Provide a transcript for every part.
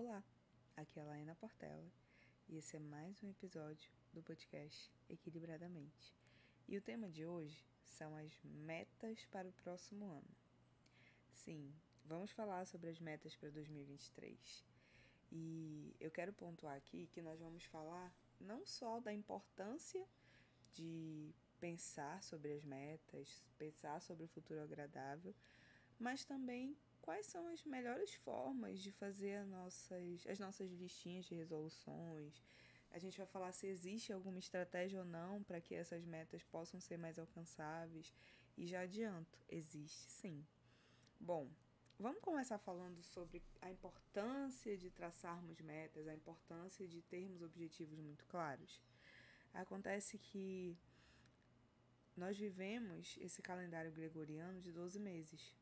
Olá, aqui é a Laina Portela e esse é mais um episódio do podcast Equilibradamente. E o tema de hoje são as metas para o próximo ano. Sim, vamos falar sobre as metas para 2023. E eu quero pontuar aqui que nós vamos falar não só da importância de pensar sobre as metas, pensar sobre o futuro agradável, mas também quais são as melhores formas de fazer as nossas, as nossas listinhas de resoluções. A gente vai falar se existe alguma estratégia ou não para que essas metas possam ser mais alcançáveis. E já adianto, existe sim. Bom, vamos começar falando sobre a importância de traçarmos metas, a importância de termos objetivos muito claros. Acontece que nós vivemos esse calendário gregoriano de 12 meses.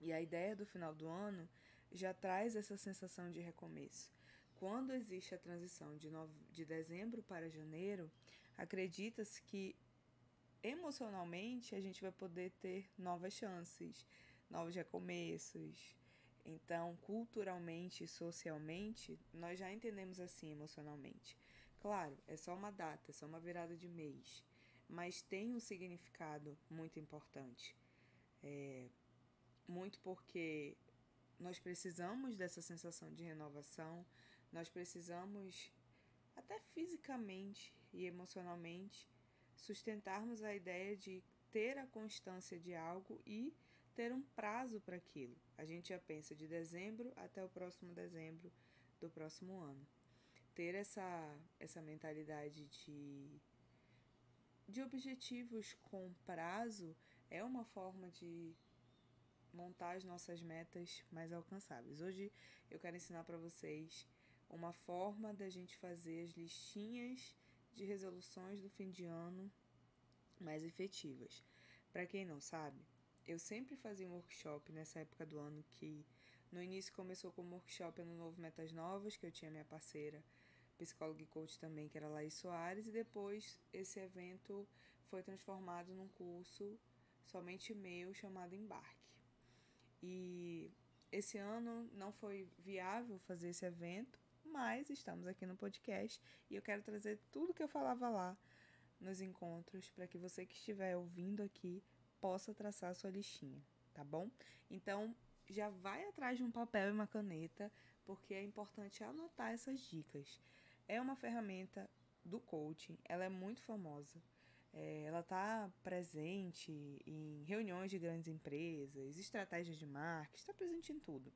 E a ideia do final do ano já traz essa sensação de recomeço. Quando existe a transição de, nove, de dezembro para janeiro, acredita-se que emocionalmente a gente vai poder ter novas chances, novos recomeços. Então, culturalmente e socialmente, nós já entendemos assim emocionalmente. Claro, é só uma data, é só uma virada de mês, mas tem um significado muito importante. É, muito porque nós precisamos dessa sensação de renovação, nós precisamos, até fisicamente e emocionalmente, sustentarmos a ideia de ter a constância de algo e ter um prazo para aquilo. A gente já pensa de dezembro até o próximo dezembro do próximo ano. Ter essa, essa mentalidade de, de objetivos com prazo é uma forma de montar as nossas metas mais alcançáveis. Hoje eu quero ensinar para vocês uma forma da gente fazer as listinhas de resoluções do fim de ano mais efetivas. Para quem não sabe, eu sempre fazia um workshop nessa época do ano que no início começou como workshop no Novo Metas Novas, que eu tinha minha parceira psicóloga e coach também, que era Laís Soares, e depois esse evento foi transformado num curso somente meu chamado Embarque. E esse ano não foi viável fazer esse evento, mas estamos aqui no podcast e eu quero trazer tudo que eu falava lá nos encontros para que você que estiver ouvindo aqui possa traçar a sua listinha, tá bom? Então, já vai atrás de um papel e uma caneta, porque é importante anotar essas dicas. É uma ferramenta do coaching, ela é muito famosa. É, ela está presente em reuniões de grandes empresas, estratégias de marketing, está presente em tudo.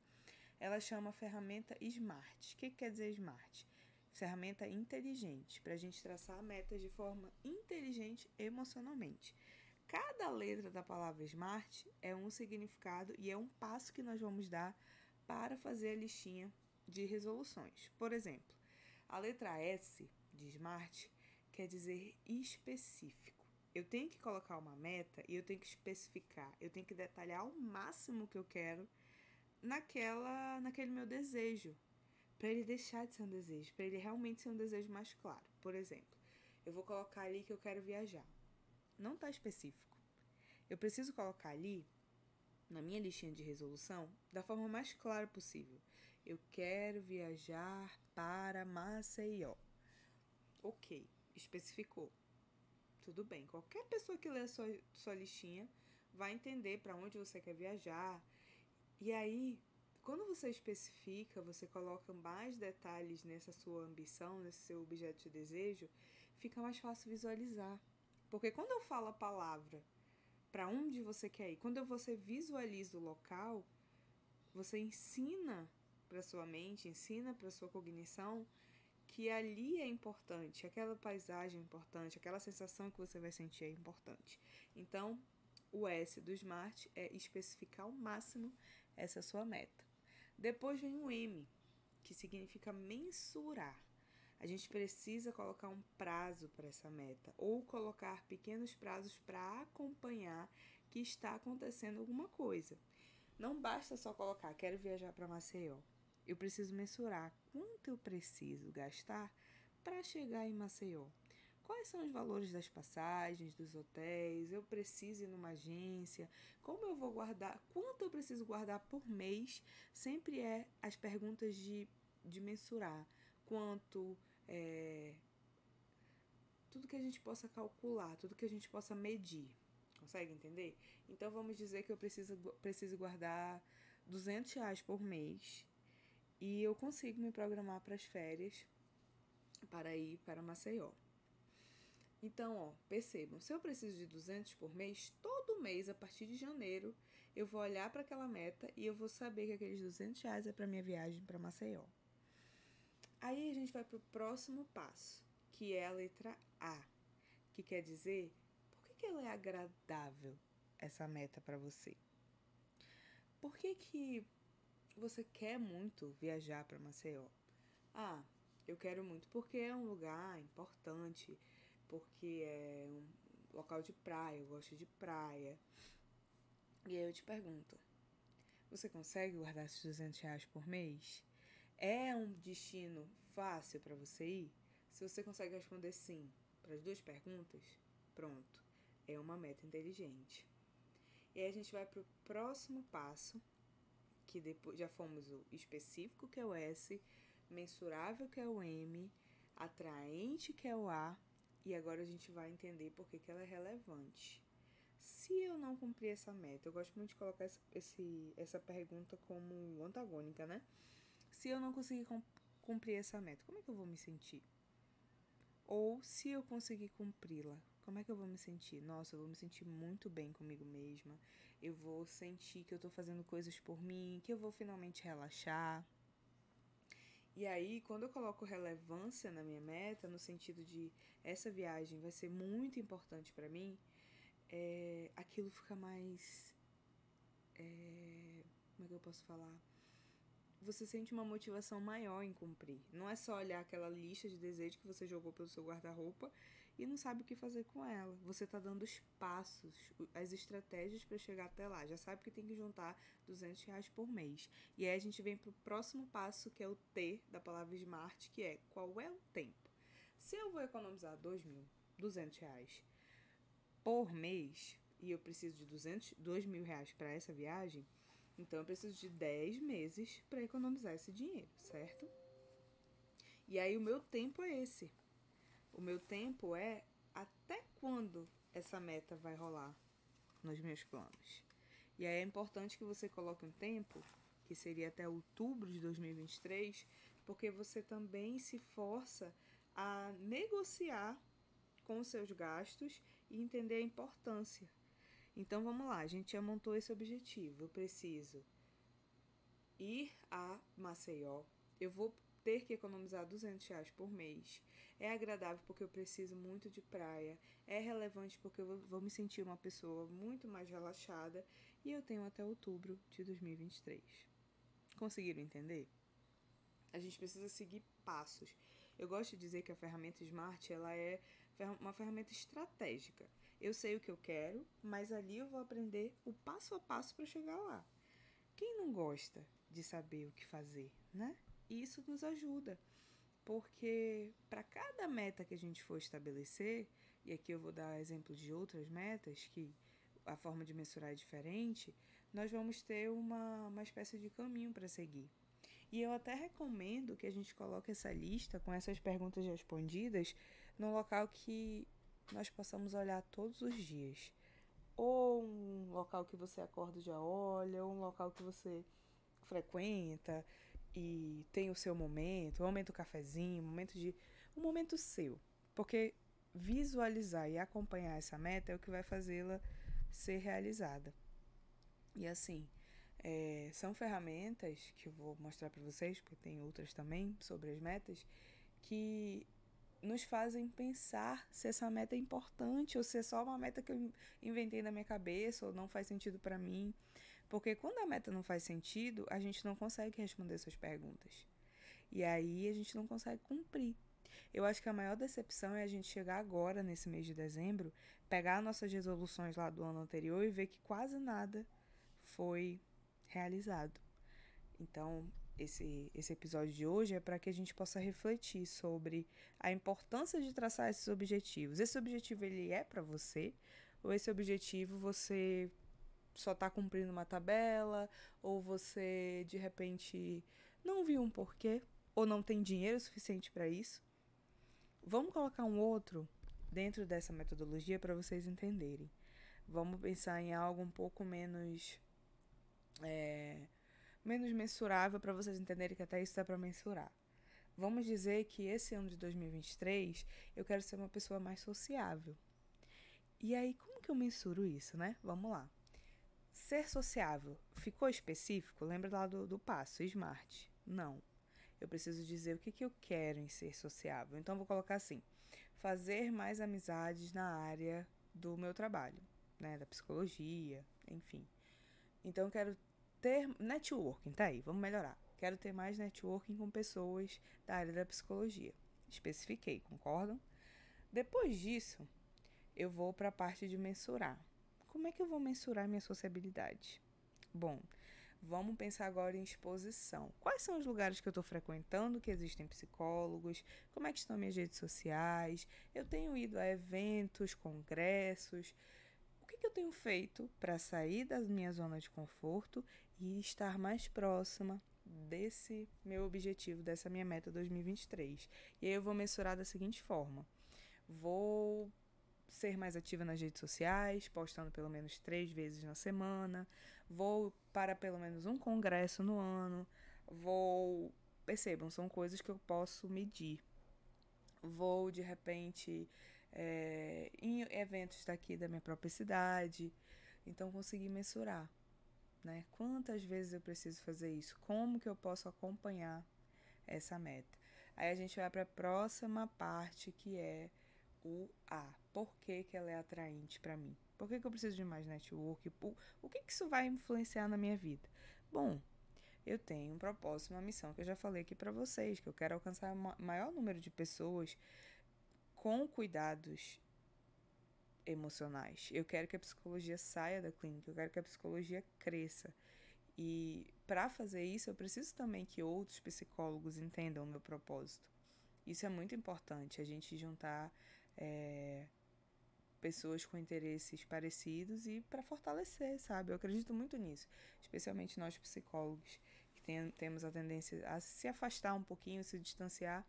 Ela chama a ferramenta SMART. O que, que quer dizer SMART? Ferramenta inteligente, para a gente traçar metas de forma inteligente emocionalmente. Cada letra da palavra SMART é um significado e é um passo que nós vamos dar para fazer a listinha de resoluções. Por exemplo, a letra S de SMART quer dizer específico. Eu tenho que colocar uma meta e eu tenho que especificar, eu tenho que detalhar ao máximo que eu quero naquela, naquele meu desejo, para ele deixar de ser um desejo, para ele realmente ser um desejo mais claro. Por exemplo, eu vou colocar ali que eu quero viajar. Não está específico. Eu preciso colocar ali na minha listinha de resolução da forma mais clara possível. Eu quero viajar para Maceió. Ok, especificou. Tudo bem, qualquer pessoa que lê sua, sua listinha vai entender para onde você quer viajar. E aí, quando você especifica, você coloca mais detalhes nessa sua ambição, nesse seu objeto de desejo, fica mais fácil visualizar. Porque quando eu falo a palavra para onde você quer ir, quando você visualiza o local, você ensina para sua mente, ensina para sua cognição que ali é importante, aquela paisagem é importante, aquela sensação que você vai sentir é importante. Então, o S do SMART é especificar ao máximo essa sua meta. Depois vem o M, que significa mensurar. A gente precisa colocar um prazo para essa meta ou colocar pequenos prazos para acompanhar que está acontecendo alguma coisa. Não basta só colocar quero viajar para Maceió. Eu preciso mensurar quanto eu preciso gastar para chegar em Maceió. Quais são os valores das passagens, dos hotéis? Eu preciso ir numa agência? Como eu vou guardar? Quanto eu preciso guardar por mês? Sempre é as perguntas de de mensurar, quanto é, tudo que a gente possa calcular, tudo que a gente possa medir. Consegue entender? Então vamos dizer que eu preciso, preciso guardar 200 reais por mês e eu consigo me programar para as férias para ir para Maceió. Então, ó, percebam, se eu preciso de 200 por mês, todo mês, a partir de janeiro, eu vou olhar para aquela meta e eu vou saber que aqueles 200 reais é para minha viagem para Maceió. Aí a gente vai para o próximo passo, que é a letra A, que quer dizer por que, que ela é agradável, essa meta para você. Por que, que você quer muito viajar para Maceió? Ah, eu quero muito porque é um lugar importante, porque é um local de praia, eu gosto de praia. E aí eu te pergunto: você consegue guardar esses 200 reais por mês? É um destino fácil para você ir? Se você consegue responder sim para as duas perguntas, pronto, é uma meta inteligente. E aí a gente vai para o próximo passo, que depois já fomos o específico, que é o S, mensurável, que é o M, atraente, que é o A, e agora a gente vai entender por que, que ela é relevante. Se eu não cumprir essa meta, eu gosto muito de colocar esse, essa pergunta como antagônica, né? Se eu não conseguir cumprir essa meta, como é que eu vou me sentir? Ou se eu conseguir cumpri-la, como é que eu vou me sentir? Nossa, eu vou me sentir muito bem comigo mesma. Eu vou sentir que eu tô fazendo coisas por mim, que eu vou finalmente relaxar. E aí, quando eu coloco relevância na minha meta, no sentido de essa viagem vai ser muito importante para mim, é, aquilo fica mais. É, como é que eu posso falar? Você sente uma motivação maior em cumprir. Não é só olhar aquela lista de desejos que você jogou pelo seu guarda-roupa e não sabe o que fazer com ela. Você está dando os passos, as estratégias para chegar até lá. Já sabe que tem que juntar 200 reais por mês. E aí a gente vem para o próximo passo, que é o T da palavra SMART, que é qual é o tempo. Se eu vou economizar 2 mil, 200 reais por mês e eu preciso de 200, 2 mil reais para essa viagem, então eu preciso de 10 meses para economizar esse dinheiro, certo? E aí o meu tempo é esse. O meu tempo é até quando essa meta vai rolar nos meus planos. E aí é importante que você coloque um tempo, que seria até outubro de 2023, porque você também se força a negociar com os seus gastos e entender a importância. Então vamos lá, a gente já montou esse objetivo. Eu preciso ir a Maceió. Eu vou ter que economizar 200 reais por mês. É agradável porque eu preciso muito de praia. É relevante porque eu vou me sentir uma pessoa muito mais relaxada. E eu tenho até outubro de 2023. Conseguiram entender? A gente precisa seguir passos. Eu gosto de dizer que a ferramenta Smart ela é uma ferramenta estratégica. Eu sei o que eu quero, mas ali eu vou aprender o passo a passo para chegar lá. Quem não gosta de saber o que fazer, né? E isso nos ajuda, porque para cada meta que a gente for estabelecer, e aqui eu vou dar exemplo de outras metas que a forma de mensurar é diferente, nós vamos ter uma, uma espécie de caminho para seguir. E eu até recomendo que a gente coloque essa lista com essas perguntas respondidas num local que nós possamos olhar todos os dias. Ou um local que você acorda e já olha, ou um local que você frequenta e tem o seu momento, um momento cafezinho, um momento de um momento seu, porque visualizar e acompanhar essa meta é o que vai fazê-la ser realizada. E assim, é, são ferramentas que eu vou mostrar para vocês, porque tem outras também sobre as metas, que nos fazem pensar se essa meta é importante ou se é só uma meta que eu inventei na minha cabeça ou não faz sentido para mim. Porque quando a meta não faz sentido, a gente não consegue responder essas perguntas. E aí a gente não consegue cumprir. Eu acho que a maior decepção é a gente chegar agora, nesse mês de dezembro, pegar nossas resoluções lá do ano anterior e ver que quase nada foi realizado. Então, esse, esse episódio de hoje é para que a gente possa refletir sobre a importância de traçar esses objetivos. Esse objetivo ele é para você ou esse objetivo você só está cumprindo uma tabela, ou você de repente não viu um porquê ou não tem dinheiro suficiente para isso. Vamos colocar um outro dentro dessa metodologia para vocês entenderem. Vamos pensar em algo um pouco menos é, menos mensurável para vocês entenderem que até isso dá para mensurar. Vamos dizer que esse ano de 2023 eu quero ser uma pessoa mais sociável. E aí, como que eu mensuro isso, né? Vamos lá. Ser sociável ficou específico? Lembra lá do, do passo, SMART? Não. Eu preciso dizer o que, que eu quero em ser sociável. Então, vou colocar assim: fazer mais amizades na área do meu trabalho, né? Da psicologia, enfim. Então, eu quero ter networking, tá aí, vamos melhorar. Quero ter mais networking com pessoas da área da psicologia. Especifiquei, concordam? Depois disso, eu vou para a parte de mensurar. Como é que eu vou mensurar minha sociabilidade? Bom, vamos pensar agora em exposição. Quais são os lugares que eu estou frequentando que existem psicólogos? Como é que estão minhas redes sociais? Eu tenho ido a eventos, congressos. O que, que eu tenho feito para sair da minha zona de conforto e estar mais próxima desse meu objetivo, dessa minha meta 2023. E aí eu vou mensurar da seguinte forma: vou ser mais ativa nas redes sociais, postando pelo menos três vezes na semana, vou para pelo menos um congresso no ano, vou. Percebam, são coisas que eu posso medir. Vou, de repente, é, em eventos daqui da minha própria cidade, então conseguir mensurar né? Quantas vezes eu preciso fazer isso? Como que eu posso acompanhar essa meta? Aí a gente vai para a próxima parte que é o A. Por que, que ela é atraente para mim? Por que, que eu preciso de mais network? O, que, que isso vai influenciar na minha vida? Bom, eu tenho um propósito, uma missão que eu já falei aqui para vocês, que eu quero alcançar o maior número de pessoas com cuidados emocionais. Eu quero que a psicologia saia da clínica, eu quero que a psicologia cresça. E para fazer isso, eu preciso também que outros psicólogos entendam o meu propósito. Isso é muito importante, a gente juntar é, pessoas com interesses parecidos e para fortalecer, sabe? Eu acredito muito nisso, especialmente nós psicólogos, que tem, temos a tendência a se afastar um pouquinho, se distanciar.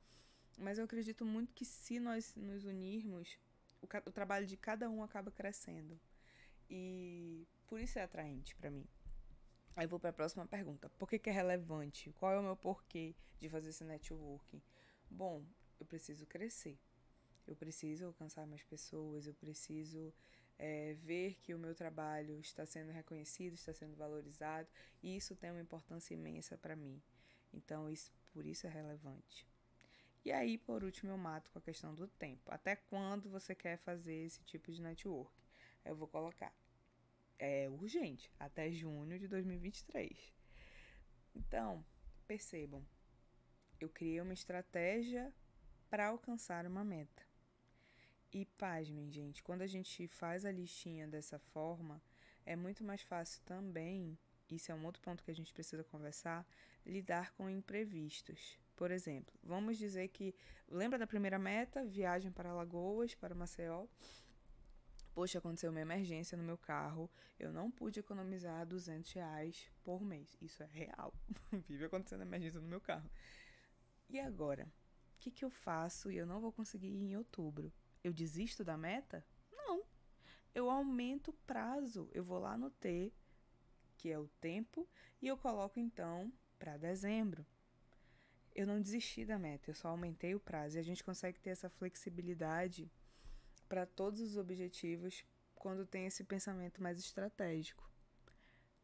Mas eu acredito muito que se nós nos unirmos o, o trabalho de cada um acaba crescendo. E por isso é atraente para mim. Aí vou para a próxima pergunta. Por que, que, é relevante? Qual é o meu porquê de fazer esse networking? Bom, eu preciso crescer. Eu preciso alcançar mais pessoas. Eu preciso é, ver que o meu trabalho está sendo reconhecido, está sendo valorizado. E isso tem uma importância imensa para mim. Então, isso, por isso é relevante. E aí, por último, eu mato com a questão do tempo. Até quando você quer fazer esse tipo de network? Eu vou colocar. É urgente, até junho de 2023. Então, percebam, eu criei uma estratégia para alcançar uma meta. E pasmem, gente, quando a gente faz a listinha dessa forma, é muito mais fácil também, isso é um outro ponto que a gente precisa conversar, lidar com imprevistos. Por exemplo, vamos dizer que. Lembra da primeira meta? Viagem para Lagoas, para Maceió. Poxa, aconteceu uma emergência no meu carro. Eu não pude economizar 200 reais por mês. Isso é real. Vive acontecendo emergência no meu carro. E agora? O que, que eu faço e eu não vou conseguir ir em outubro? Eu desisto da meta? Não. Eu aumento o prazo. Eu vou lá no T, que é o tempo, e eu coloco então para dezembro eu não desisti da meta, eu só aumentei o prazo. E a gente consegue ter essa flexibilidade para todos os objetivos quando tem esse pensamento mais estratégico.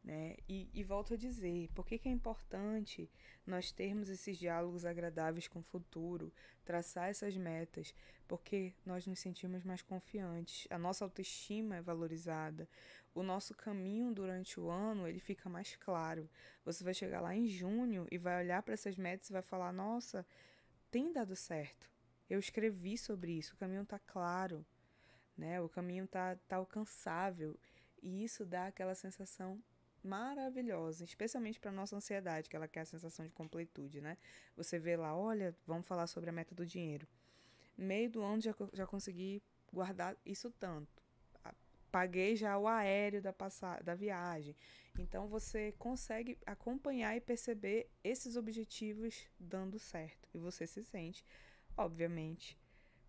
Né? E, e volto a dizer, por que, que é importante nós termos esses diálogos agradáveis com o futuro, traçar essas metas, porque nós nos sentimos mais confiantes, a nossa autoestima é valorizada, o nosso caminho durante o ano ele fica mais claro. Você vai chegar lá em junho e vai olhar para essas metas e vai falar: nossa, tem dado certo. Eu escrevi sobre isso, o caminho está claro, né? O caminho está tá alcançável e isso dá aquela sensação maravilhosa, especialmente para nossa ansiedade, que ela quer a sensação de completude, né? Você vê lá, olha, vamos falar sobre a meta do dinheiro. Meio do ano já, já consegui guardar isso tanto paguei já o aéreo da, da viagem. Então você consegue acompanhar e perceber esses objetivos dando certo. E você se sente, obviamente,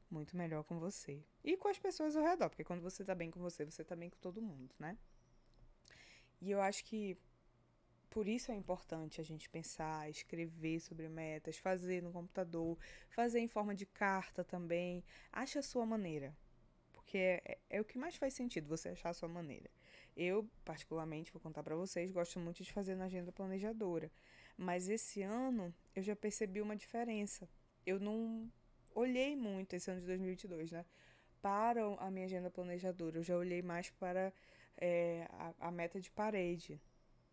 muito melhor com você. E com as pessoas ao redor, porque quando você tá bem com você, você tá bem com todo mundo, né? E eu acho que por isso é importante a gente pensar, escrever sobre metas, fazer no computador, fazer em forma de carta também. Ache a sua maneira. Porque é, é, é o que mais faz sentido você achar a sua maneira. Eu, particularmente, vou contar para vocês, gosto muito de fazer na agenda planejadora. Mas esse ano eu já percebi uma diferença. Eu não olhei muito esse ano de 2022, né? Para a minha agenda planejadora. Eu já olhei mais para é, a, a meta de parede,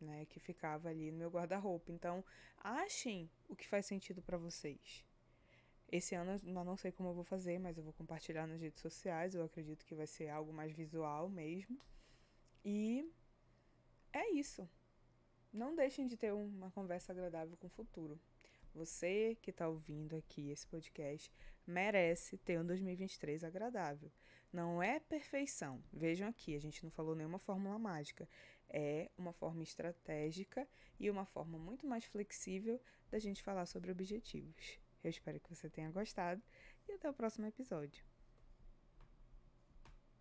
né, que ficava ali no meu guarda-roupa. Então, achem o que faz sentido para vocês. Esse ano eu não sei como eu vou fazer, mas eu vou compartilhar nas redes sociais. Eu acredito que vai ser algo mais visual mesmo. E é isso. Não deixem de ter uma conversa agradável com o futuro. Você que está ouvindo aqui esse podcast merece ter um 2023 agradável. Não é perfeição. Vejam aqui, a gente não falou nenhuma fórmula mágica. É uma forma estratégica e uma forma muito mais flexível da gente falar sobre objetivos. Eu espero que você tenha gostado e até o próximo episódio.